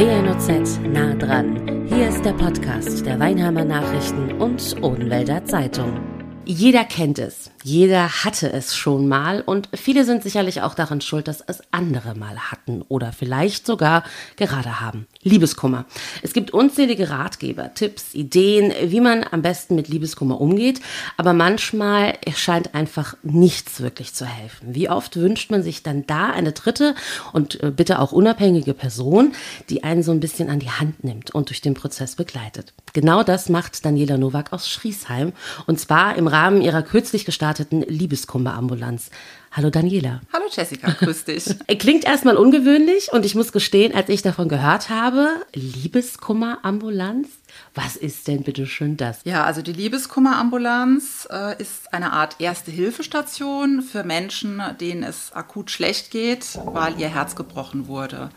WNOZ nah dran. Hier ist der Podcast der Weinheimer Nachrichten und Odenwälder Zeitung. Jeder kennt es, jeder hatte es schon mal und viele sind sicherlich auch daran schuld, dass es andere mal hatten oder vielleicht sogar gerade haben. Liebeskummer. Es gibt unzählige Ratgeber, Tipps, Ideen, wie man am besten mit Liebeskummer umgeht, aber manchmal scheint einfach nichts wirklich zu helfen. Wie oft wünscht man sich dann da eine dritte und äh, bitte auch unabhängige Person, die einen so ein bisschen an die Hand nimmt und durch den Prozess begleitet. Genau das macht Daniela Nowak aus Schriesheim und zwar im Rahmen ihrer kürzlich gestarteten Liebeskummerambulanz. Hallo Daniela. Hallo Jessica, grüß dich. Klingt erstmal ungewöhnlich und ich muss gestehen, als ich davon gehört habe, Liebeskummerambulanz, was ist denn bitte schön das? Ja, also die Liebeskummerambulanz äh, ist eine Art erste Hilfestation für Menschen, denen es akut schlecht geht, weil ihr Herz gebrochen wurde.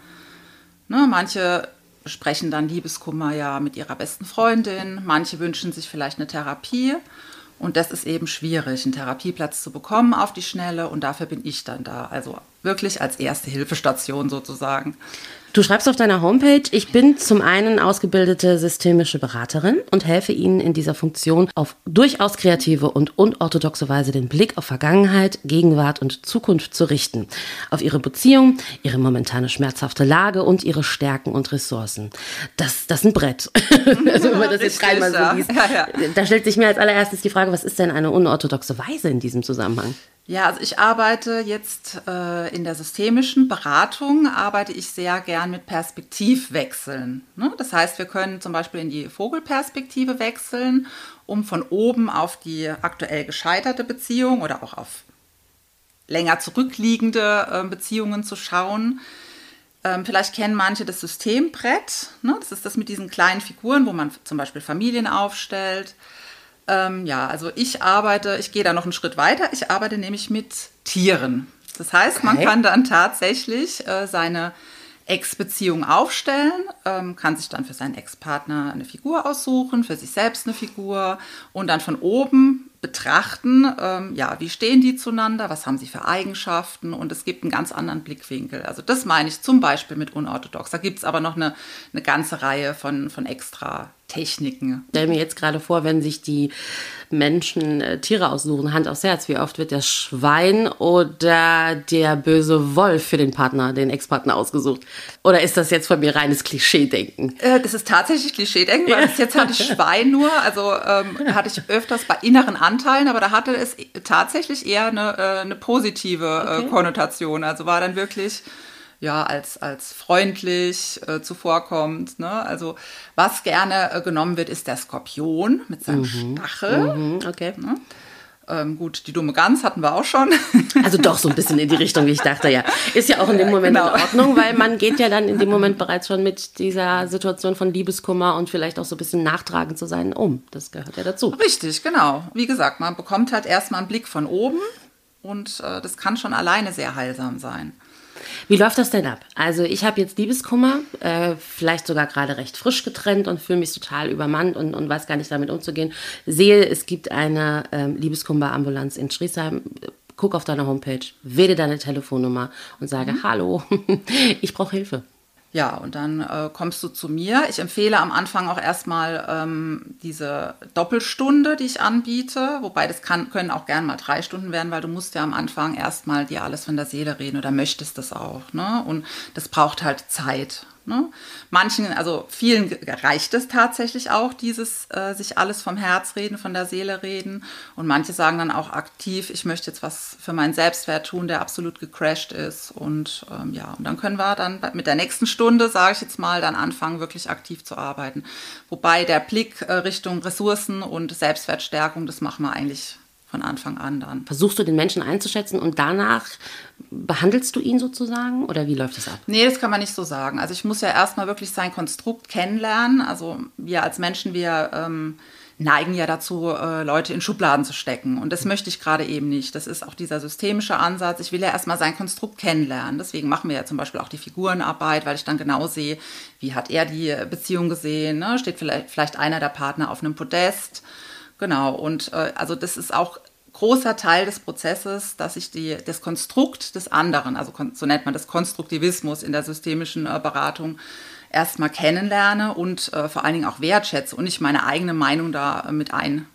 Ne, manche sprechen dann Liebeskummer ja mit ihrer besten Freundin, manche wünschen sich vielleicht eine Therapie. Und das ist eben schwierig, einen Therapieplatz zu bekommen auf die Schnelle. Und dafür bin ich dann da. Also wirklich als erste Hilfestation sozusagen. Du schreibst auf deiner Homepage, ich bin zum einen ausgebildete systemische Beraterin und helfe Ihnen in dieser Funktion auf durchaus kreative und unorthodoxe Weise den Blick auf Vergangenheit, Gegenwart und Zukunft zu richten. Auf Ihre Beziehung, Ihre momentane schmerzhafte Lage und Ihre Stärken und Ressourcen. Das, das ist ein Brett. also wenn man das jetzt dreimal so liest. Ja, ja. Da stellt sich mir als allererstes die Frage, was ist denn eine unorthodoxe Weise in diesem Zusammenhang? Ja, also ich arbeite jetzt äh, in der systemischen Beratung, arbeite ich sehr gern mit Perspektivwechseln. Ne? Das heißt, wir können zum Beispiel in die Vogelperspektive wechseln, um von oben auf die aktuell gescheiterte Beziehung oder auch auf länger zurückliegende äh, Beziehungen zu schauen. Ähm, vielleicht kennen manche das Systembrett. Ne? Das ist das mit diesen kleinen Figuren, wo man zum Beispiel Familien aufstellt. Ähm, ja, also ich arbeite, ich gehe da noch einen Schritt weiter. Ich arbeite nämlich mit Tieren. Das heißt, okay. man kann dann tatsächlich äh, seine Ex-Beziehung aufstellen, ähm, kann sich dann für seinen Ex-Partner eine Figur aussuchen, für sich selbst eine Figur und dann von oben betrachten, ähm, ja, wie stehen die zueinander, was haben sie für Eigenschaften und es gibt einen ganz anderen Blickwinkel. Also das meine ich zum Beispiel mit unorthodox. Da gibt es aber noch eine, eine ganze Reihe von, von extra Techniken. Ich stelle mir jetzt gerade vor, wenn sich die Menschen äh, Tiere aussuchen, Hand aufs Herz, wie oft wird das Schwein oder der böse Wolf für den Partner, den Ex-Partner ausgesucht? Oder ist das jetzt von mir reines Klischee-Denken? Äh, das ist tatsächlich Klischee-Denken, weil bis jetzt hatte ich Schwein nur, also ähm, hatte ich öfters bei inneren Anteilen, aber da hatte es tatsächlich eher eine, äh, eine positive äh, okay. Konnotation. Also war dann wirklich ja, als, als freundlich äh, zuvorkommt. Ne? Also was gerne äh, genommen wird, ist der Skorpion mit seinem mhm. Stachel. Mhm. Okay. Ne? Ähm, gut, die dumme Gans hatten wir auch schon. Also doch so ein bisschen in die Richtung, wie ich dachte, ja. Ist ja auch in dem Moment genau. in Ordnung, weil man geht ja dann in dem Moment bereits schon mit dieser Situation von Liebeskummer und vielleicht auch so ein bisschen nachtragend zu sein um. Das gehört ja dazu. Richtig, genau. Wie gesagt, man bekommt halt erstmal einen Blick von oben und äh, das kann schon alleine sehr heilsam sein. Wie läuft das denn ab? Also ich habe jetzt Liebeskummer, äh, vielleicht sogar gerade recht frisch getrennt und fühle mich total übermannt und, und weiß gar nicht damit umzugehen. Sehe, es gibt eine ähm, Liebeskummer-Ambulanz in Schriesheim. Guck auf deine Homepage, wähle deine Telefonnummer und sage, mhm. hallo, ich brauche Hilfe. Ja, und dann äh, kommst du zu mir. Ich empfehle am Anfang auch erstmal ähm, diese Doppelstunde, die ich anbiete, wobei das kann, können auch gern mal drei Stunden werden, weil du musst ja am Anfang erstmal dir alles von der Seele reden oder möchtest das auch. Ne? Und das braucht halt Zeit. Ne? Manchen, also vielen reicht es tatsächlich auch, dieses äh, sich alles vom Herz reden, von der Seele reden. Und manche sagen dann auch aktiv, ich möchte jetzt was für meinen Selbstwert tun, der absolut gecrashed ist. Und ähm, ja, und dann können wir dann mit der nächsten Stunde, sage ich jetzt mal, dann anfangen, wirklich aktiv zu arbeiten. Wobei der Blick äh, Richtung Ressourcen und Selbstwertstärkung, das machen wir eigentlich von Anfang an dann. Versuchst du den Menschen einzuschätzen und danach behandelst du ihn sozusagen oder wie läuft das ab? Nee, das kann man nicht so sagen. Also ich muss ja erstmal wirklich sein Konstrukt kennenlernen. Also wir als Menschen, wir ähm, neigen ja dazu, äh, Leute in Schubladen zu stecken. Und das möchte ich gerade eben nicht. Das ist auch dieser systemische Ansatz. Ich will ja erstmal sein Konstrukt kennenlernen. Deswegen machen wir ja zum Beispiel auch die Figurenarbeit, weil ich dann genau sehe, wie hat er die Beziehung gesehen. Ne? Steht vielleicht, vielleicht einer der Partner auf einem Podest Genau, und äh, also das ist auch großer Teil des Prozesses, dass ich die, das Konstrukt des anderen, also so nennt man das Konstruktivismus in der systemischen äh, Beratung, erstmal kennenlerne und äh, vor allen Dingen auch wertschätze und nicht meine eigene Meinung da mit ein,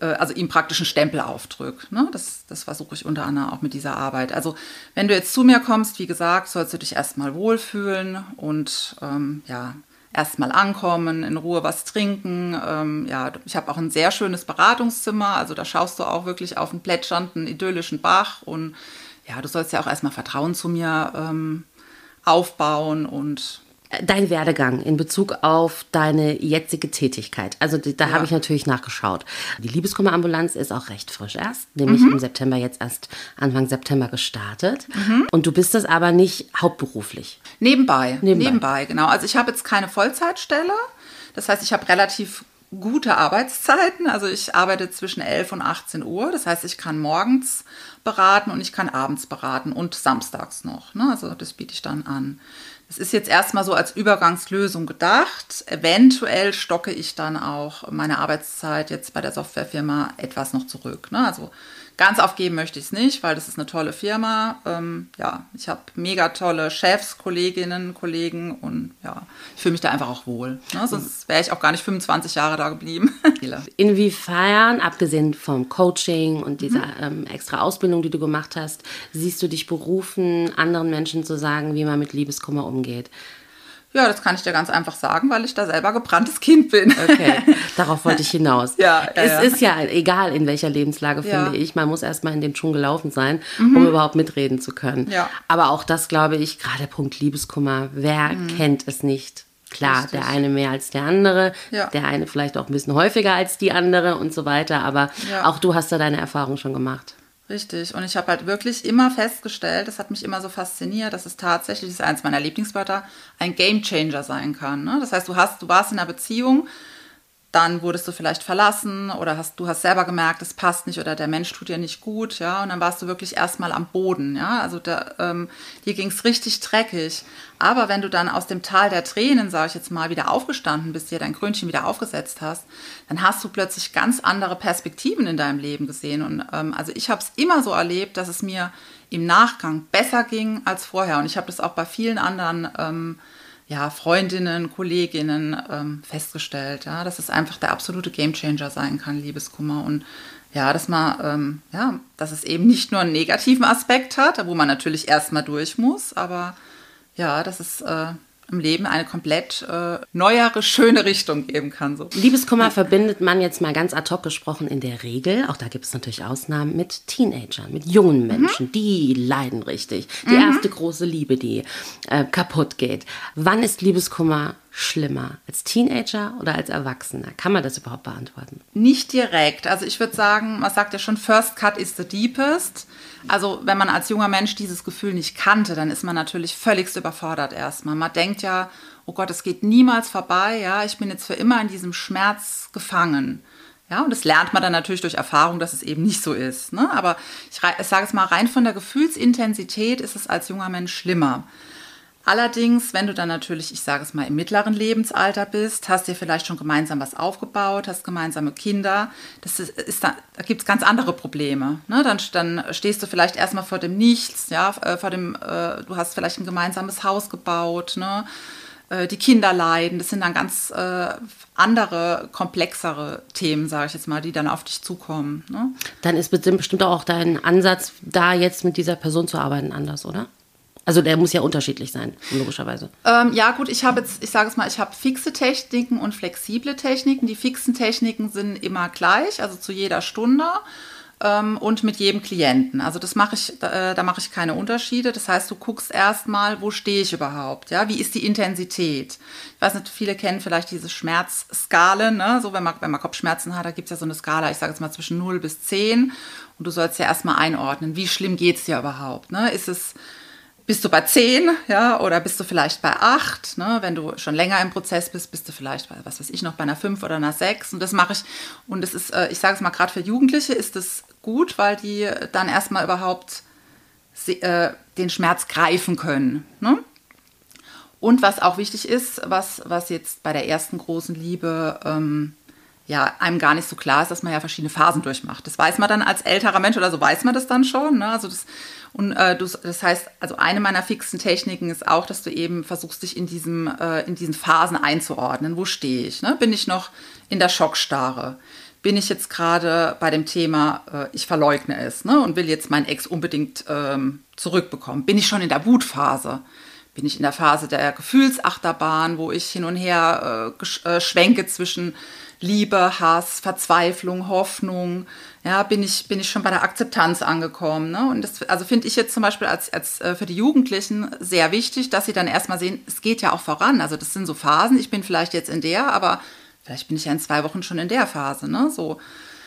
äh, also ihm praktisch einen Stempel aufdrückt. Ne? Das, das versuche ich unter anderem auch mit dieser Arbeit. Also wenn du jetzt zu mir kommst, wie gesagt, sollst du dich erstmal wohlfühlen und ähm, ja, erstmal ankommen, in Ruhe was trinken. Ähm, ja, ich habe auch ein sehr schönes Beratungszimmer, also da schaust du auch wirklich auf einen plätschernden, idyllischen Bach und ja, du sollst ja auch erstmal Vertrauen zu mir ähm, aufbauen und Dein Werdegang in Bezug auf deine jetzige Tätigkeit. Also da ja. habe ich natürlich nachgeschaut. Die Liebeskummerambulanz ist auch recht frisch erst, nämlich mhm. im September jetzt erst Anfang September gestartet. Mhm. Und du bist das aber nicht hauptberuflich. Nebenbei, nebenbei, nebenbei genau. Also ich habe jetzt keine Vollzeitstelle. Das heißt, ich habe relativ gute Arbeitszeiten. Also ich arbeite zwischen 11 und 18 Uhr. Das heißt, ich kann morgens beraten und ich kann abends beraten und samstags noch. Ne? Also das biete ich dann an. Es ist jetzt erstmal so als Übergangslösung gedacht. Eventuell stocke ich dann auch meine Arbeitszeit jetzt bei der Softwarefirma etwas noch zurück. Ne? Also Ganz aufgeben möchte ich es nicht, weil das ist eine tolle Firma. Ähm, ja, ich habe mega tolle Chefs, Kolleginnen, Kollegen und ja, ich fühle mich da einfach auch wohl. Ne? Sonst wäre ich auch gar nicht 25 Jahre da geblieben. Inwiefern, abgesehen vom Coaching und dieser mhm. ähm, extra Ausbildung, die du gemacht hast, siehst du dich berufen, anderen Menschen zu sagen, wie man mit Liebeskummer umgeht? Ja, das kann ich dir ganz einfach sagen, weil ich da selber gebranntes Kind bin. Okay, darauf wollte ich hinaus. ja, ja, es ja. ist ja egal, in welcher Lebenslage, finde ich. Man muss erstmal in dem Dschungel gelaufen sein, mhm. um überhaupt mitreden zu können. Ja. Aber auch das, glaube ich, gerade Punkt Liebeskummer, wer mhm. kennt es nicht? Klar, Richtig. der eine mehr als der andere, ja. der eine vielleicht auch ein bisschen häufiger als die andere und so weiter. Aber auch du hast da deine Erfahrung schon gemacht. Richtig. Und ich habe halt wirklich immer festgestellt, das hat mich immer so fasziniert, dass es tatsächlich, das ist eins meiner Lieblingswörter, ein Gamechanger sein kann. Ne? Das heißt, du hast, du warst in einer Beziehung, dann wurdest du vielleicht verlassen oder hast, du hast selber gemerkt, es passt nicht oder der Mensch tut dir nicht gut, ja, und dann warst du wirklich erstmal am Boden, ja, also da, ähm, dir ging es richtig dreckig. Aber wenn du dann aus dem Tal der Tränen, sage ich jetzt mal, wieder aufgestanden bist, dir dein Krönchen wieder aufgesetzt hast, dann hast du plötzlich ganz andere Perspektiven in deinem Leben gesehen. Und ähm, also ich habe es immer so erlebt, dass es mir im Nachgang besser ging als vorher. Und ich habe das auch bei vielen anderen ähm, ja, Freundinnen, Kolleginnen ähm, festgestellt, ja, dass es einfach der absolute Gamechanger sein kann, Liebeskummer. Und ja, dass man, ähm, ja, dass es eben nicht nur einen negativen Aspekt hat, wo man natürlich erstmal durch muss, aber ja, dass es äh, im Leben eine komplett äh, neuere, schöne Richtung geben kann. So. Liebeskummer verbindet man jetzt mal ganz ad hoc gesprochen in der Regel, auch da gibt es natürlich Ausnahmen, mit Teenagern, mit jungen mhm. Menschen, mhm. die leiden richtig. Die mhm. erste große Liebe, die äh, kaputt geht. Wann ist Liebeskummer schlimmer? Als Teenager oder als Erwachsener? Kann man das überhaupt beantworten? Nicht direkt. Also ich würde sagen, man sagt ja schon, First Cut is the deepest. Also wenn man als junger Mensch dieses Gefühl nicht kannte, dann ist man natürlich völligst überfordert erstmal. Man denkt ja, oh Gott, es geht niemals vorbei, ja, ich bin jetzt für immer in diesem Schmerz gefangen. Ja, und das lernt man dann natürlich durch Erfahrung, dass es eben nicht so ist. Ne? Aber ich, ich sage es mal, rein von der Gefühlsintensität ist es als junger Mensch schlimmer. Allerdings, wenn du dann natürlich, ich sage es mal, im mittleren Lebensalter bist, hast dir vielleicht schon gemeinsam was aufgebaut, hast gemeinsame Kinder, das ist, ist da, da gibt es ganz andere Probleme. Ne? Dann, dann stehst du vielleicht erstmal vor dem Nichts, ja, äh, vor dem, äh, du hast vielleicht ein gemeinsames Haus gebaut, ne? Äh, die Kinder leiden, das sind dann ganz äh, andere, komplexere Themen, sage ich jetzt mal, die dann auf dich zukommen. Ne? Dann ist bestimmt auch dein Ansatz, da jetzt mit dieser Person zu arbeiten, anders, oder? Also der muss ja unterschiedlich sein, logischerweise. Ähm, ja, gut, ich habe jetzt, ich sage es mal, ich habe fixe Techniken und flexible Techniken. Die fixen Techniken sind immer gleich, also zu jeder Stunde ähm, und mit jedem Klienten. Also das mache ich, äh, da mache ich keine Unterschiede. Das heißt, du guckst erstmal, wo stehe ich überhaupt? Ja, wie ist die Intensität? Ich weiß nicht, viele kennen vielleicht diese Schmerzskalen, ne? So wenn man, wenn man Kopfschmerzen hat, da gibt es ja so eine Skala, ich sage jetzt mal zwischen 0 bis 10. Und du sollst ja erstmal einordnen, wie schlimm geht es dir überhaupt? Ne? Ist es bist du bei 10, ja, oder bist du vielleicht bei 8, ne? wenn du schon länger im Prozess bist, bist du vielleicht bei, was weiß ich, noch bei einer 5 oder einer 6 und das mache ich und das ist, äh, ich sage es mal, gerade für Jugendliche ist das gut, weil die dann erstmal überhaupt äh, den Schmerz greifen können. Ne? Und was auch wichtig ist, was, was jetzt bei der ersten großen Liebe ähm, ja einem gar nicht so klar ist, dass man ja verschiedene Phasen durchmacht. Das weiß man dann als älterer Mensch oder so weiß man das dann schon. Ne? Also das, Und äh, du, das heißt, also eine meiner fixen Techniken ist auch, dass du eben versuchst, dich in, diesem, äh, in diesen Phasen einzuordnen. Wo stehe ich? Ne? Bin ich noch in der Schockstarre? Bin ich jetzt gerade bei dem Thema, äh, ich verleugne es ne? und will jetzt meinen Ex unbedingt ähm, zurückbekommen? Bin ich schon in der Wutphase? Bin ich in der Phase der Gefühlsachterbahn, wo ich hin und her äh, äh schwenke zwischen Liebe, Hass, Verzweiflung, Hoffnung. Ja, bin ich, bin ich schon bei der Akzeptanz angekommen. Ne? Und das also finde ich jetzt zum Beispiel als, als äh, für die Jugendlichen sehr wichtig, dass sie dann erstmal sehen, es geht ja auch voran. Also das sind so Phasen. Ich bin vielleicht jetzt in der, aber vielleicht bin ich ja in zwei Wochen schon in der Phase. Ne? So.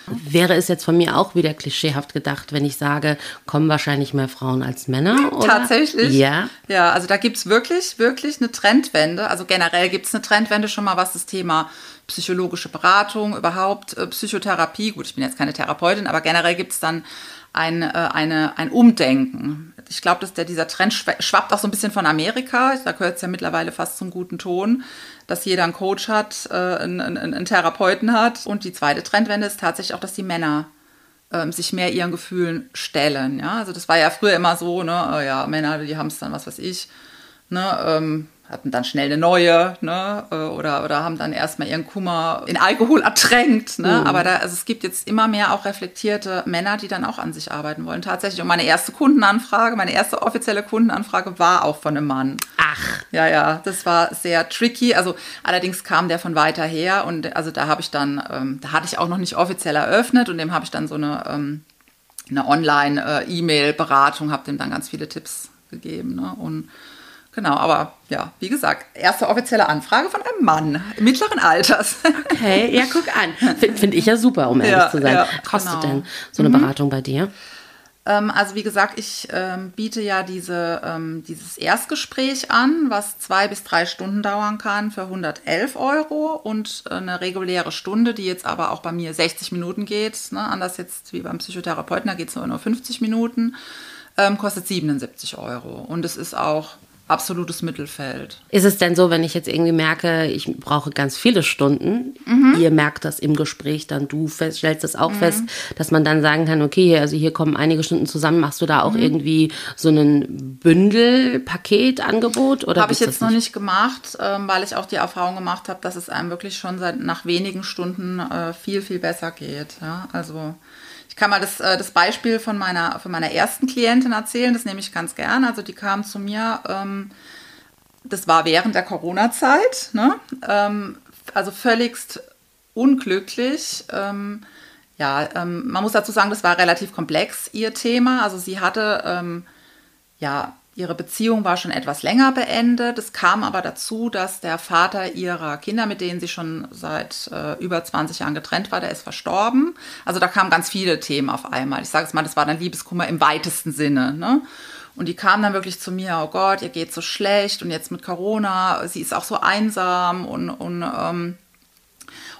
Wäre es jetzt von mir auch wieder klischeehaft gedacht, wenn ich sage, kommen wahrscheinlich mehr Frauen als Männer? Oder? Tatsächlich. Ja. Ja, also da gibt es wirklich, wirklich eine Trendwende. Also generell gibt es eine Trendwende schon mal, was das Thema psychologische Beratung, überhaupt äh, Psychotherapie, gut, ich bin jetzt keine Therapeutin, aber generell gibt es dann ein, äh, eine, ein Umdenken. Ich glaube, dass der, dieser Trend schwappt auch so ein bisschen von Amerika. Da gehört es ja mittlerweile fast zum guten Ton, dass jeder einen Coach hat, äh, einen, einen, einen Therapeuten hat. Und die zweite Trendwende ist tatsächlich auch, dass die Männer ähm, sich mehr ihren Gefühlen stellen. Ja? Also das war ja früher immer so, ne, oh ja, Männer, die haben es dann, was weiß ich, ne, ähm, hatten dann schnell eine neue, ne? Äh, oder, oder haben dann erstmal ihren Kummer in Alkohol ertränkt. Ne? Mhm. Aber da, also es gibt jetzt immer mehr auch reflektierte Männer, die dann auch an sich arbeiten wollen. Tatsächlich. Und meine erste Kundenanfrage, meine erste offizielle Kundenanfrage war auch von einem Mann. Ach. Ja, ja, das war sehr tricky. Also allerdings kam der von weiter her und also da habe ich dann, ähm, da hatte ich auch noch nicht offiziell eröffnet und dem habe ich dann so eine, ähm, eine Online-E-Mail-Beratung, äh, habe dem dann ganz viele Tipps gegeben. Ne? Und Genau, aber ja, wie gesagt, erste offizielle Anfrage von einem Mann mittleren Alters. Okay, ja, guck an. Finde find ich ja super, um ehrlich ja, zu sein. Ja, Kostet genau. denn so eine mhm. Beratung bei dir? Ähm, also wie gesagt, ich ähm, biete ja diese, ähm, dieses Erstgespräch an, was zwei bis drei Stunden dauern kann für 111 Euro und eine reguläre Stunde, die jetzt aber auch bei mir 60 Minuten geht, ne, anders jetzt wie beim Psychotherapeuten, da geht es nur, nur 50 Minuten, ähm, kostet 77 Euro. Und es ist auch absolutes Mittelfeld. Ist es denn so, wenn ich jetzt irgendwie merke, ich brauche ganz viele Stunden, mhm. ihr merkt das im Gespräch, dann du fest, stellst das auch mhm. fest, dass man dann sagen kann, okay, also hier kommen einige Stunden zusammen, machst du da auch mhm. irgendwie so ein Bündelpaketangebot? Habe ich jetzt noch nicht gemacht, ähm, weil ich auch die Erfahrung gemacht habe, dass es einem wirklich schon seit nach wenigen Stunden äh, viel, viel besser geht. Ja? Also kann mal das, äh, das Beispiel von meiner, von meiner ersten Klientin erzählen, das nehme ich ganz gern. Also die kam zu mir, ähm, das war während der Corona-Zeit, ne? ähm, also völligst unglücklich. Ähm, ja, ähm, man muss dazu sagen, das war relativ komplex, ihr Thema. Also sie hatte ähm, ja Ihre Beziehung war schon etwas länger beendet. Es kam aber dazu, dass der Vater ihrer Kinder, mit denen sie schon seit äh, über 20 Jahren getrennt war, der ist verstorben. Also da kamen ganz viele Themen auf einmal. Ich sage es mal, das war dann Liebeskummer im weitesten Sinne. Ne? Und die kamen dann wirklich zu mir, oh Gott, ihr geht so schlecht und jetzt mit Corona, sie ist auch so einsam und, und ähm,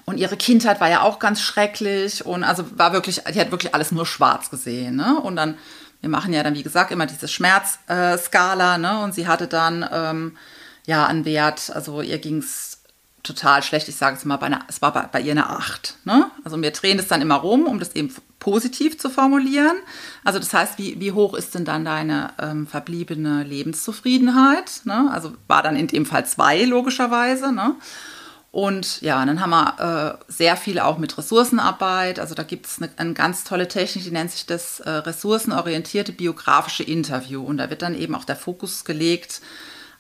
und ihre Kindheit war ja auch ganz schrecklich und also war wirklich, die hat wirklich alles nur schwarz gesehen. Ne? Und dann wir machen ja dann, wie gesagt, immer diese Schmerzskala, äh, ne? Und sie hatte dann ähm, ja einen Wert, also ihr ging es total schlecht. Ich sage es mal, bei einer, es war bei, bei, ihr eine 8. Ne? Also wir drehen es dann immer rum, um das eben positiv zu formulieren. Also das heißt, wie, wie hoch ist denn dann deine ähm, verbliebene Lebenszufriedenheit? Ne? Also war dann in dem Fall zwei, logischerweise. Ne? Und ja, dann haben wir äh, sehr viel auch mit Ressourcenarbeit. Also da gibt es eine, eine, ganz tolle Technik, die nennt sich das äh, ressourcenorientierte biografische Interview. Und da wird dann eben auch der Fokus gelegt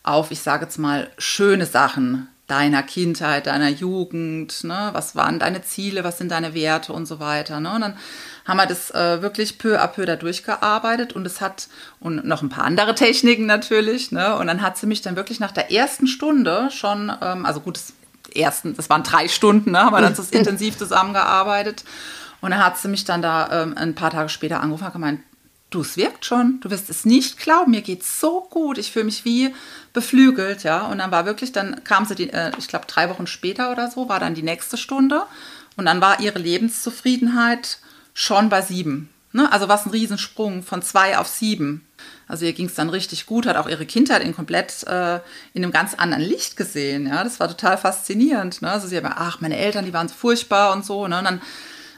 auf, ich sage jetzt mal, schöne Sachen deiner Kindheit, deiner Jugend. Ne? Was waren deine Ziele, was sind deine Werte und so weiter. Ne? Und dann haben wir das äh, wirklich peu à peu da durchgearbeitet und es hat, und noch ein paar andere Techniken natürlich, ne? und dann hat sie mich dann wirklich nach der ersten Stunde schon, ähm, also gut, es ersten, das waren drei Stunden, ne, haben wir dann so intensiv zusammengearbeitet. Und dann hat sie mich dann da ähm, ein paar Tage später angerufen und gemeint, du, es wirkt schon, du wirst es nicht glauben, mir geht so gut, ich fühle mich wie beflügelt, ja. Und dann war wirklich, dann kam sie, die, äh, ich glaube, drei Wochen später oder so, war dann die nächste Stunde. Und dann war ihre Lebenszufriedenheit schon bei sieben. Ne? Also was ein Riesensprung von zwei auf sieben. Also ihr ging es dann richtig gut, hat auch ihre Kindheit in komplett äh, in einem ganz anderen Licht gesehen. Ja, das war total faszinierend. Ne? Also sie hat ach, meine Eltern, die waren furchtbar und so. Ne? Und dann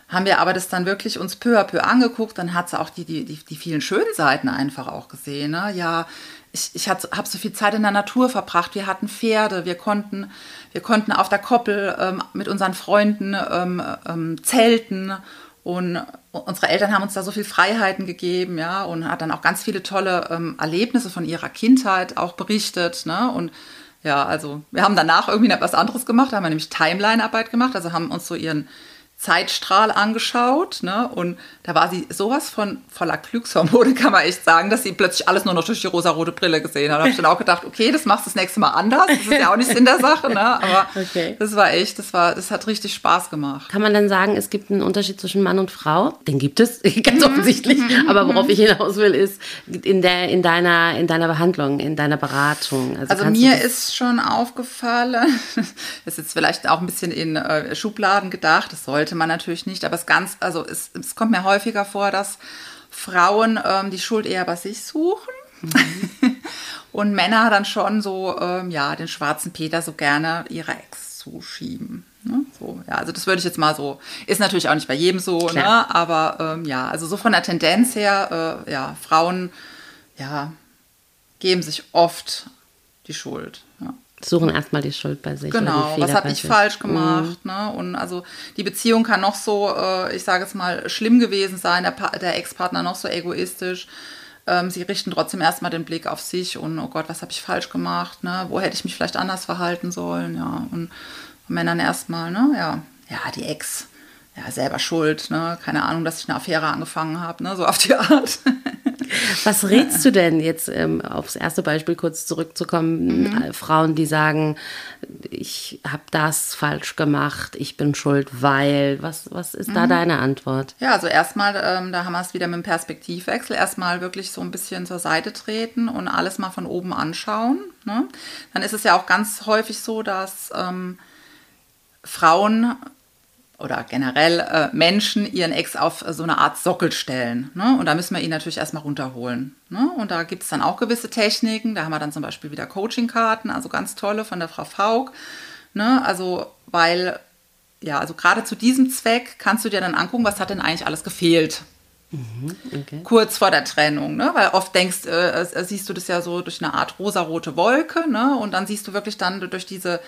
haben wir aber das dann wirklich uns peu à peu angeguckt. Dann hat sie auch die, die, die, die vielen schönen Seiten einfach auch gesehen. Ne? Ja, ich, ich habe so viel Zeit in der Natur verbracht. Wir hatten Pferde, wir konnten, wir konnten auf der Koppel ähm, mit unseren Freunden ähm, ähm, zelten und unsere Eltern haben uns da so viel Freiheiten gegeben, ja, und hat dann auch ganz viele tolle ähm, Erlebnisse von ihrer Kindheit auch berichtet, ne? Und ja, also wir haben danach irgendwie noch was anderes gemacht, da haben wir nämlich Timeline-Arbeit gemacht, also haben uns so ihren Zeitstrahl angeschaut, ne? Und da war sie sowas von voller Glückshormone, kann man echt sagen, dass sie plötzlich alles nur noch durch die rosa-rote Brille gesehen hat. Da habe ich dann auch gedacht, okay, das machst du das nächste Mal anders. Das ist ja auch nicht Sinn der Sache, ne? Aber okay. das war echt, das war, das hat richtig Spaß gemacht. Kann man dann sagen, es gibt einen Unterschied zwischen Mann und Frau? Den gibt es, ganz offensichtlich. Aber worauf ich hinaus will, ist in der, in deiner, in deiner Behandlung, in deiner Beratung. Also, also mir ist schon aufgefallen, das ist jetzt vielleicht auch ein bisschen in äh, Schubladen gedacht, das sollte sollte man natürlich nicht, aber es ganz, also es, es kommt mir häufiger vor, dass Frauen ähm, die Schuld eher bei sich suchen. Mhm. und Männer dann schon so, ähm, ja, den schwarzen Peter so gerne ihrer Ex zuschieben. Ne? So, ja, also das würde ich jetzt mal so, ist natürlich auch nicht bei jedem so, ne? aber ähm, ja, also so von der Tendenz her, äh, ja, Frauen, ja, geben sich oft die Schuld. Suchen erstmal die Schuld bei sich. Genau, was habe ich sich. falsch gemacht? Mhm. Ne? Und also die Beziehung kann noch so, äh, ich sage es mal, schlimm gewesen sein, der, der Ex-Partner noch so egoistisch. Ähm, sie richten trotzdem erstmal den Blick auf sich und oh Gott, was habe ich falsch gemacht? Ne? Wo hätte ich mich vielleicht anders verhalten sollen? Ja, und, und Männern erstmal, ne? Ja, ja, die Ex ja, selber schuld, ne? keine Ahnung, dass ich eine Affäre angefangen habe, ne? so auf die Art. Was rätst du denn jetzt, ähm, aufs erste Beispiel kurz zurückzukommen, mhm. Äh, Frauen, die sagen, ich habe das falsch gemacht, ich bin schuld, weil, was, was ist mhm. da deine Antwort? Ja, also erstmal, ähm, da haben wir es wieder mit dem Perspektivwechsel, erstmal wirklich so ein bisschen zur Seite treten und alles mal von oben anschauen. Ne? Dann ist es ja auch ganz häufig so, dass ähm, Frauen oder generell äh, Menschen ihren Ex auf so eine Art Sockel stellen. Ne? Und da müssen wir ihn natürlich erstmal runterholen. Ne? Und da gibt es dann auch gewisse Techniken. Da haben wir dann zum Beispiel wieder Coaching-Karten, also ganz tolle von der Frau Faug. Ne? Also, weil, ja, also gerade zu diesem Zweck kannst du dir dann angucken, was hat denn eigentlich alles gefehlt. Mhm, okay. Kurz vor der Trennung, ne? weil oft denkst, äh, äh, siehst du das ja so durch eine Art rosarote Wolke ne? und dann siehst du wirklich dann durch diese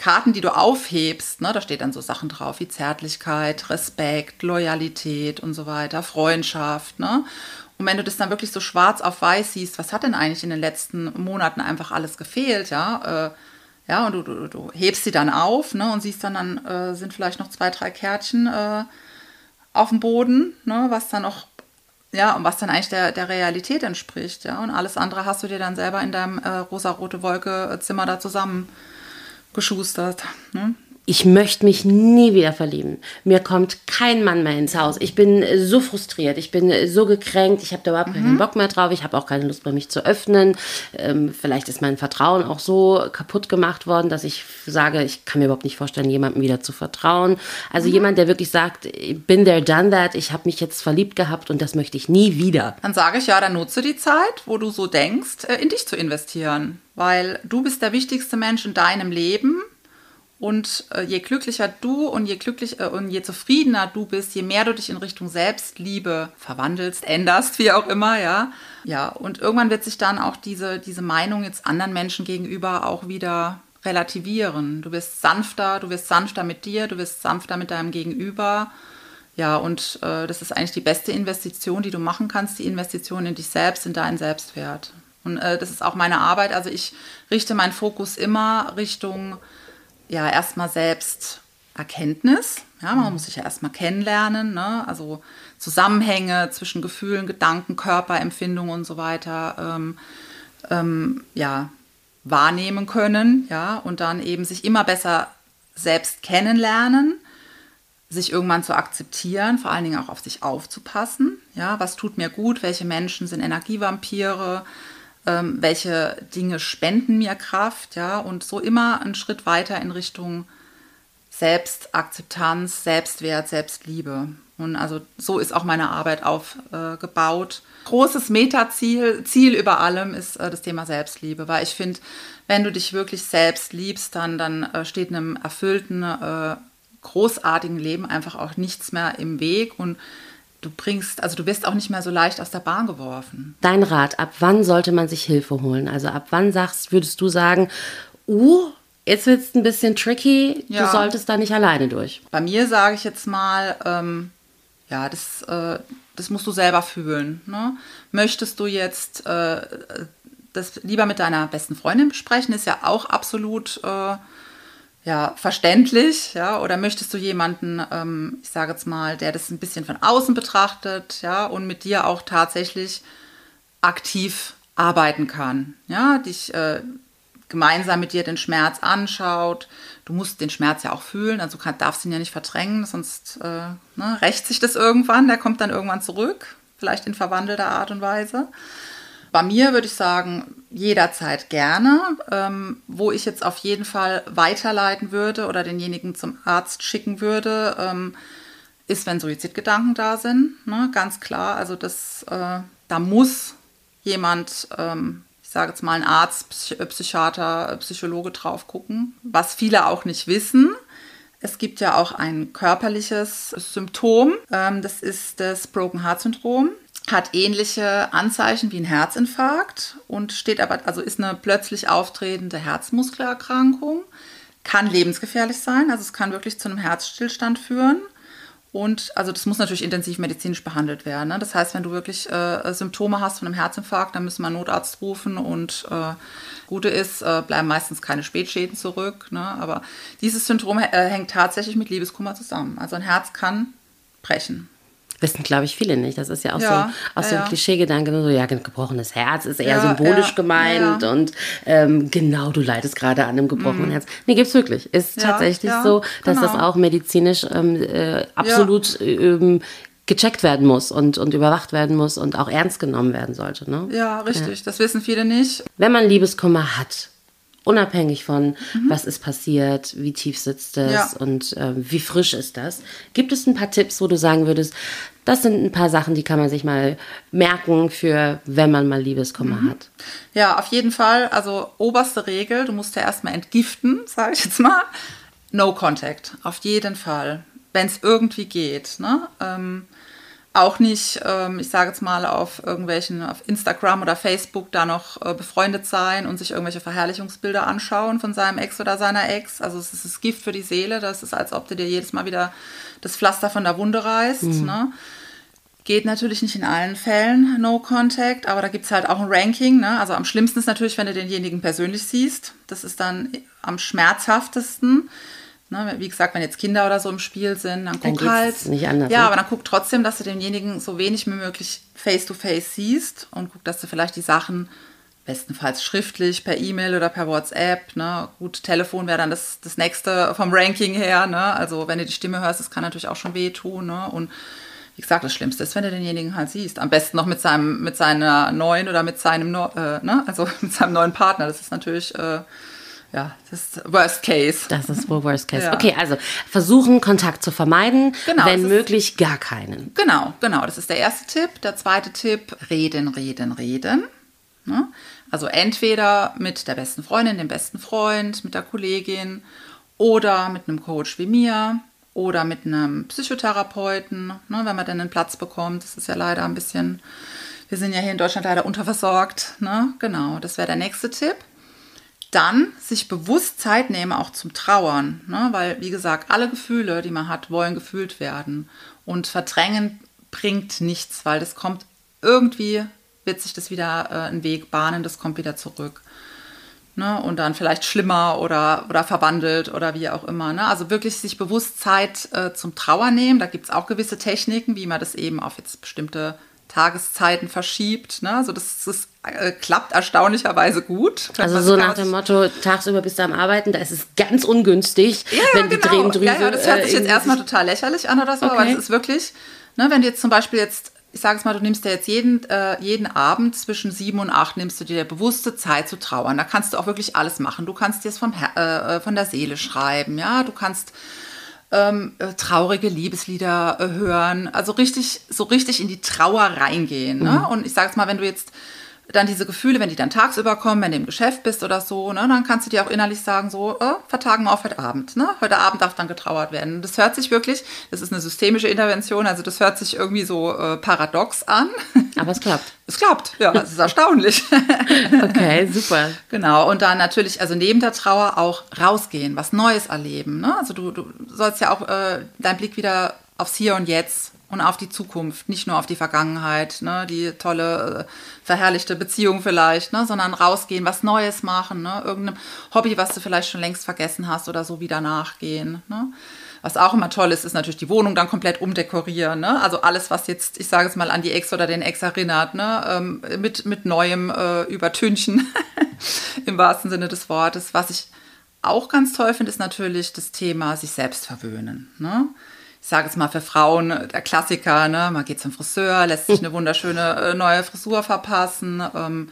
Karten, die du aufhebst, ne, da steht dann so Sachen drauf wie Zärtlichkeit, Respekt, Loyalität und so weiter, Freundschaft. Ne? Und wenn du das dann wirklich so schwarz auf weiß siehst, was hat denn eigentlich in den letzten Monaten einfach alles gefehlt, ja? Äh, ja, und du, du, du, hebst sie dann auf ne, und siehst dann, dann äh, sind vielleicht noch zwei, drei Kärtchen äh, auf dem Boden, ne, was dann noch, ja, und was dann eigentlich der, der Realität entspricht, ja. Und alles andere hast du dir dann selber in deinem äh, rosa-rote Wolke-Zimmer da zusammen geschustert. Ne? Ich möchte mich nie wieder verlieben. Mir kommt kein Mann mehr ins Haus. Ich bin so frustriert, ich bin so gekränkt, ich habe da überhaupt mhm. keinen Bock mehr drauf, ich habe auch keine Lust mehr, mich zu öffnen. Ähm, vielleicht ist mein Vertrauen auch so kaputt gemacht worden, dass ich sage, ich kann mir überhaupt nicht vorstellen, jemandem wieder zu vertrauen. Also mhm. jemand, der wirklich sagt, bin there, done that, ich habe mich jetzt verliebt gehabt und das möchte ich nie wieder. Dann sage ich ja, dann nutze die Zeit, wo du so denkst, äh, in dich zu investieren. Weil du bist der wichtigste Mensch in deinem Leben und äh, je glücklicher du und je glücklich äh, und je zufriedener du bist, je mehr du dich in Richtung Selbstliebe verwandelst, änderst, wie auch immer, ja. Ja, und irgendwann wird sich dann auch diese, diese Meinung jetzt anderen Menschen gegenüber auch wieder relativieren. Du wirst sanfter, du wirst sanfter mit dir, du wirst sanfter mit deinem Gegenüber. Ja, und äh, das ist eigentlich die beste Investition, die du machen kannst, die Investition in dich selbst, in deinen Selbstwert. Und äh, das ist auch meine Arbeit. Also ich richte meinen Fokus immer Richtung ja erstmal selbst Erkenntnis. Ja, man muss sich ja erstmal kennenlernen, ne? also Zusammenhänge zwischen Gefühlen, Gedanken, Körperempfindungen und so weiter ähm, ähm, ja, wahrnehmen können, ja, und dann eben sich immer besser selbst kennenlernen, sich irgendwann zu akzeptieren, vor allen Dingen auch auf sich aufzupassen, ja, was tut mir gut, welche Menschen sind Energievampire, ähm, welche Dinge spenden mir Kraft, ja, und so immer einen Schritt weiter in Richtung Selbstakzeptanz, Selbstwert, Selbstliebe. Und also so ist auch meine Arbeit aufgebaut. Äh, Großes Metaziel, Ziel über allem ist äh, das Thema Selbstliebe, weil ich finde, wenn du dich wirklich selbst liebst, dann, dann äh, steht einem erfüllten, äh, großartigen Leben einfach auch nichts mehr im Weg und du bringst, also du wirst auch nicht mehr so leicht aus der Bahn geworfen. Dein Rat, ab wann sollte man sich Hilfe holen? Also ab wann sagst, würdest du sagen, uh, jetzt wird es ein bisschen tricky, ja. du solltest da nicht alleine durch? Bei mir sage ich jetzt mal, ähm, ja, das, äh, das musst du selber fühlen. Ne? Möchtest du jetzt äh, das lieber mit deiner besten Freundin besprechen, ist ja auch absolut äh, ja, verständlich, ja, oder möchtest du jemanden, ähm, ich sage jetzt mal, der das ein bisschen von außen betrachtet, ja, und mit dir auch tatsächlich aktiv arbeiten kann, ja, dich äh, gemeinsam mit dir den Schmerz anschaut. Du musst den Schmerz ja auch fühlen, also kann, darfst ihn ja nicht verdrängen, sonst äh, ne, rächt sich das irgendwann, der kommt dann irgendwann zurück, vielleicht in verwandelter Art und Weise. Bei mir würde ich sagen, jederzeit gerne. Ähm, wo ich jetzt auf jeden Fall weiterleiten würde oder denjenigen zum Arzt schicken würde, ähm, ist, wenn Suizidgedanken da sind. Ne? Ganz klar. Also das, äh, da muss jemand, ähm, ich sage jetzt mal ein Arzt, Psych Psychiater, Psychologe drauf gucken, was viele auch nicht wissen. Es gibt ja auch ein körperliches Symptom, ähm, das ist das Broken Heart Syndrom hat ähnliche Anzeichen wie ein Herzinfarkt und steht aber, also ist eine plötzlich auftretende Herzmuskelerkrankung, kann lebensgefährlich sein, also es kann wirklich zu einem Herzstillstand führen. Und also das muss natürlich intensiv medizinisch behandelt werden. Ne? Das heißt, wenn du wirklich äh, Symptome hast von einem Herzinfarkt, dann müssen wir einen Notarzt rufen und äh, Gute ist, äh, bleiben meistens keine Spätschäden zurück. Ne? Aber dieses Syndrom äh, hängt tatsächlich mit Liebeskummer zusammen. Also ein Herz kann brechen. Wissen, glaube ich, viele nicht. Das ist ja auch ja, so, auch so ein ja. Klischeegedanke. So, ja, gebrochenes Herz ist eher ja, symbolisch gemeint und ähm, genau, du leidest gerade an einem gebrochenen mhm. Herz. Nee, gibt es wirklich. Ist tatsächlich so, dass genau. das auch medizinisch ähm, äh, absolut ähm, gecheckt werden muss und, und überwacht werden muss und auch ernst genommen werden sollte. Ne? Ja, richtig. Das wissen viele nicht. Wenn man Liebeskummer hat, unabhängig von, mhm. was ist passiert, wie tief sitzt es ja. und äh, wie frisch ist das. Gibt es ein paar Tipps, wo du sagen würdest, das sind ein paar Sachen, die kann man sich mal merken für, wenn man mal Liebeskummer mhm. hat. Ja, auf jeden Fall. Also oberste Regel, du musst ja erstmal entgiften, sage ich jetzt mal. No Contact, auf jeden Fall, wenn es irgendwie geht. Ne? Ähm, auch nicht, ähm, ich sage jetzt mal, auf irgendwelchen, auf Instagram oder Facebook da noch äh, befreundet sein und sich irgendwelche Verherrlichungsbilder anschauen von seinem Ex oder seiner Ex. Also es ist das Gift für die Seele. Das ist, als ob du dir jedes Mal wieder das Pflaster von der Wunde reißt. Mhm. Ne? Geht natürlich nicht in allen Fällen No Contact, aber da gibt es halt auch ein Ranking. Ne? Also am schlimmsten ist natürlich, wenn du denjenigen persönlich siehst. Das ist dann am schmerzhaftesten. Ne, wie gesagt, wenn jetzt Kinder oder so im Spiel sind, dann, dann guck halt. Nicht anders, ja, ne? aber dann guck trotzdem, dass du denjenigen so wenig wie möglich face to face siehst und guck, dass du vielleicht die Sachen bestenfalls schriftlich, per E-Mail oder per WhatsApp. Ne? Gut, Telefon wäre dann das, das nächste vom Ranking her. Ne? Also wenn du die Stimme hörst, das kann natürlich auch schon wehtun. Ne? Und wie gesagt, das Schlimmste ist, wenn du denjenigen halt siehst. Am besten noch mit seinem, mit seiner neuen oder mit seinem, äh, ne? also mit seinem neuen Partner. Das ist natürlich äh, ja, das ist Worst Case. Das ist wohl Worst Case. Ja. Okay, also versuchen, Kontakt zu vermeiden, genau, wenn möglich gar keinen. Genau, genau. Das ist der erste Tipp. Der zweite Tipp, reden, reden, reden. Ne? Also entweder mit der besten Freundin, dem besten Freund, mit der Kollegin oder mit einem Coach wie mir oder mit einem Psychotherapeuten, ne, wenn man dann einen Platz bekommt. Das ist ja leider ein bisschen, wir sind ja hier in Deutschland leider unterversorgt. Ne? Genau, das wäre der nächste Tipp dann sich bewusst Zeit nehmen, auch zum Trauern. Ne? Weil, wie gesagt, alle Gefühle, die man hat, wollen gefühlt werden. Und verdrängen bringt nichts, weil das kommt irgendwie, wird sich das wieder äh, einen Weg bahnen, das kommt wieder zurück. Ne? Und dann vielleicht schlimmer oder, oder verwandelt oder wie auch immer. Ne? Also wirklich sich bewusst Zeit äh, zum Trauern nehmen. Da gibt es auch gewisse Techniken, wie man das eben auf jetzt bestimmte Tageszeiten verschiebt. Ne? Also das, das äh, klappt erstaunlicherweise gut. Also so nach dem Motto, tagsüber bist du am Arbeiten, da ist es ganz ungünstig, ja, ja, wenn die genau. Tränendrüse... Ja, ja, das hört sich äh, jetzt erstmal total lächerlich an oder so, okay. aber es ist wirklich, ne, wenn du jetzt zum Beispiel jetzt, ich sage es mal, du nimmst dir jetzt jeden, äh, jeden Abend zwischen sieben und acht, nimmst du dir bewusste Zeit zu trauern. Da kannst du auch wirklich alles machen. Du kannst dir es vom, äh, äh, von der Seele schreiben, ja, du kannst ähm, äh, traurige Liebeslieder äh, hören, also richtig, so richtig in die Trauer reingehen. Ne? Mhm. Und ich sage es mal, wenn du jetzt dann diese Gefühle, wenn die dann tagsüber kommen, wenn du im Geschäft bist oder so, ne, dann kannst du dir auch innerlich sagen, so, äh, vertagen wir auf heute Abend. Ne? Heute Abend darf dann getrauert werden. Das hört sich wirklich, das ist eine systemische Intervention, also das hört sich irgendwie so äh, paradox an. Aber es klappt. Es klappt, ja, es ist erstaunlich. okay, super. Genau, und dann natürlich, also neben der Trauer auch rausgehen, was Neues erleben. Ne? Also du, du sollst ja auch äh, deinen Blick wieder aufs Hier und Jetzt und auf die Zukunft, nicht nur auf die Vergangenheit, ne, die tolle, äh, verherrlichte Beziehung vielleicht, ne, sondern rausgehen, was Neues machen, ne, irgendeinem Hobby, was du vielleicht schon längst vergessen hast oder so wieder nachgehen. Ne. Was auch immer toll ist, ist natürlich die Wohnung dann komplett umdekorieren. Ne? Also alles, was jetzt, ich sage es mal, an die Ex oder den Ex erinnert, ne? Ähm, mit, mit neuem äh, Übertünchen im wahrsten Sinne des Wortes. Was ich auch ganz toll finde, ist natürlich das Thema sich selbst verwöhnen. Ne? Ich sage es mal für Frauen, der Klassiker, ne? man geht zum Friseur, lässt sich eine wunderschöne äh, neue Frisur verpassen, ähm,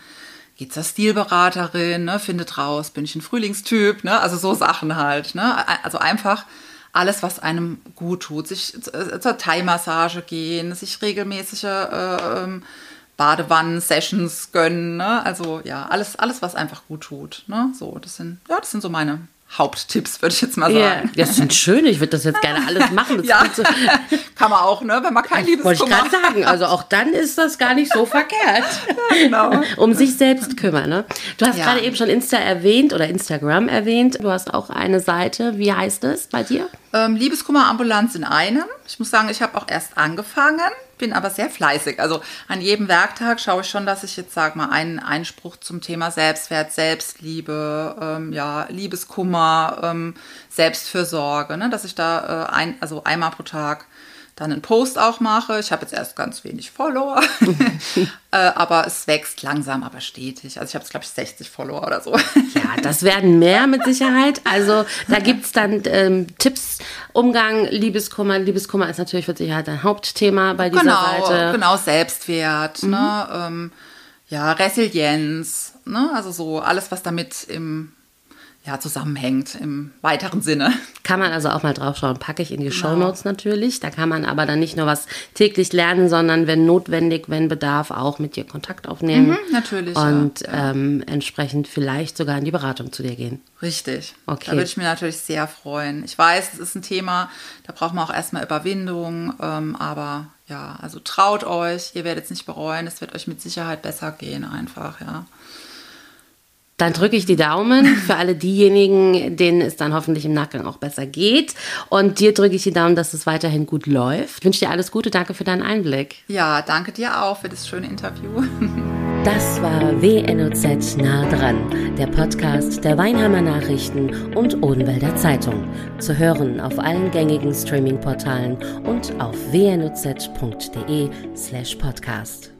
geht zur Stilberaterin, ne? findet raus, bin ich ein Frühlingstyp, ne? also so Sachen halt. Ne? Also einfach alles, was einem gut tut, sich äh, zur Thai-Massage gehen, sich regelmäßige äh, ähm, Badewannen-Sessions gönnen, ne? also ja, alles, alles, was einfach gut tut. Ne? So, das sind, ja, das sind so meine Haupttipps, würde ich jetzt mal sagen. Ja, das sind schön. Ich würde das jetzt gerne alles machen. ja, kann man auch, ne? wenn man kein Liebeskummer Wollte ich gerade sagen. Also auch dann ist das gar nicht so verkehrt. Ja, genau. Um sich selbst kümmern. Ne? Du hast ja. gerade eben schon Insta erwähnt oder Instagram erwähnt. Du hast auch eine Seite. Wie heißt es bei dir? Ähm, Liebeskummerambulanz in einem. Ich muss sagen, ich habe auch erst angefangen bin aber sehr fleißig. Also an jedem Werktag schaue ich schon, dass ich jetzt, sag mal, einen Einspruch zum Thema Selbstwert, Selbstliebe, ähm, ja, Liebeskummer, ähm, Selbstfürsorge, ne, dass ich da äh, ein, also einmal pro Tag dann einen Post auch mache. Ich habe jetzt erst ganz wenig Follower, äh, aber es wächst langsam, aber stetig. Also ich habe jetzt, glaube ich, 60 Follower oder so. ja, das werden mehr mit Sicherheit. Also da gibt es dann ähm, Tipps, Umgang, Liebeskummer. Liebeskummer ist natürlich mit Sicherheit ein Hauptthema bei dieser genau, Seite. Genau, Selbstwert, mhm. ne, ähm, ja, Resilienz, ne, also so alles, was damit im ja, zusammenhängt im weiteren Sinne. Kann man also auch mal drauf schauen. Packe ich in die genau. Show Notes natürlich. Da kann man aber dann nicht nur was täglich lernen, sondern wenn notwendig, wenn Bedarf, auch mit dir Kontakt aufnehmen. Mhm, natürlich. Und ja. Ähm, entsprechend vielleicht sogar in die Beratung zu dir gehen. Richtig. Okay. Da würde ich mir natürlich sehr freuen. Ich weiß, es ist ein Thema, da braucht man auch erstmal Überwindung. Ähm, aber ja, also traut euch, ihr werdet es nicht bereuen. Es wird euch mit Sicherheit besser gehen, einfach, ja. Dann drücke ich die Daumen für alle diejenigen, denen es dann hoffentlich im Nachgang auch besser geht. Und dir drücke ich die Daumen, dass es weiterhin gut läuft. Ich wünsche dir alles Gute. Danke für deinen Einblick. Ja, danke dir auch für das schöne Interview. Das war WNOZ nah dran, der Podcast der Weinheimer Nachrichten und Odenwälder Zeitung. Zu hören auf allen gängigen Streaming-Portalen und auf wnoz.de slash podcast.